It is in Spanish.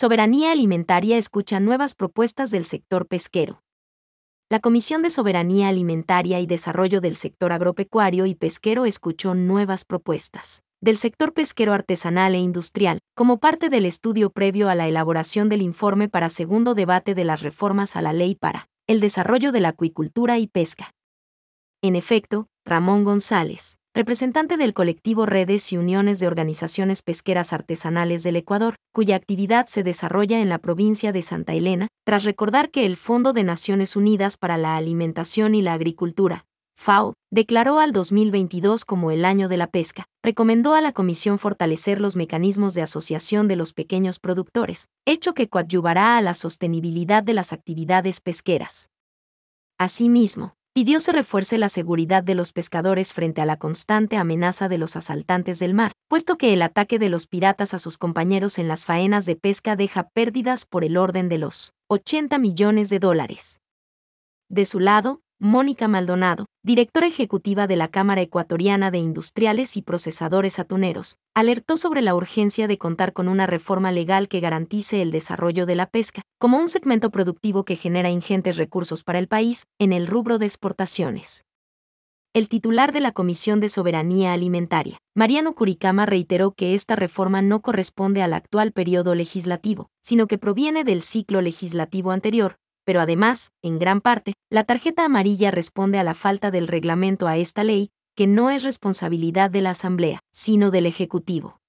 Soberanía Alimentaria escucha nuevas propuestas del sector pesquero. La Comisión de Soberanía Alimentaria y Desarrollo del Sector Agropecuario y Pesquero escuchó nuevas propuestas del sector pesquero artesanal e industrial, como parte del estudio previo a la elaboración del informe para segundo debate de las reformas a la ley para el desarrollo de la acuicultura y pesca. En efecto, Ramón González, representante del colectivo Redes y Uniones de Organizaciones Pesqueras Artesanales del Ecuador, cuya actividad se desarrolla en la provincia de Santa Elena, tras recordar que el Fondo de Naciones Unidas para la Alimentación y la Agricultura, FAO, declaró al 2022 como el año de la pesca, recomendó a la Comisión fortalecer los mecanismos de asociación de los pequeños productores, hecho que coadyuvará a la sostenibilidad de las actividades pesqueras. Asimismo, pidió se refuerce la seguridad de los pescadores frente a la constante amenaza de los asaltantes del mar, puesto que el ataque de los piratas a sus compañeros en las faenas de pesca deja pérdidas por el orden de los 80 millones de dólares. De su lado, Mónica Maldonado, directora ejecutiva de la Cámara Ecuatoriana de Industriales y Procesadores Atuneros, alertó sobre la urgencia de contar con una reforma legal que garantice el desarrollo de la pesca, como un segmento productivo que genera ingentes recursos para el país en el rubro de exportaciones. El titular de la Comisión de Soberanía Alimentaria, Mariano Curicama, reiteró que esta reforma no corresponde al actual periodo legislativo, sino que proviene del ciclo legislativo anterior, pero además, en gran parte, la tarjeta amarilla responde a la falta del reglamento a esta ley, que no es responsabilidad de la Asamblea, sino del Ejecutivo.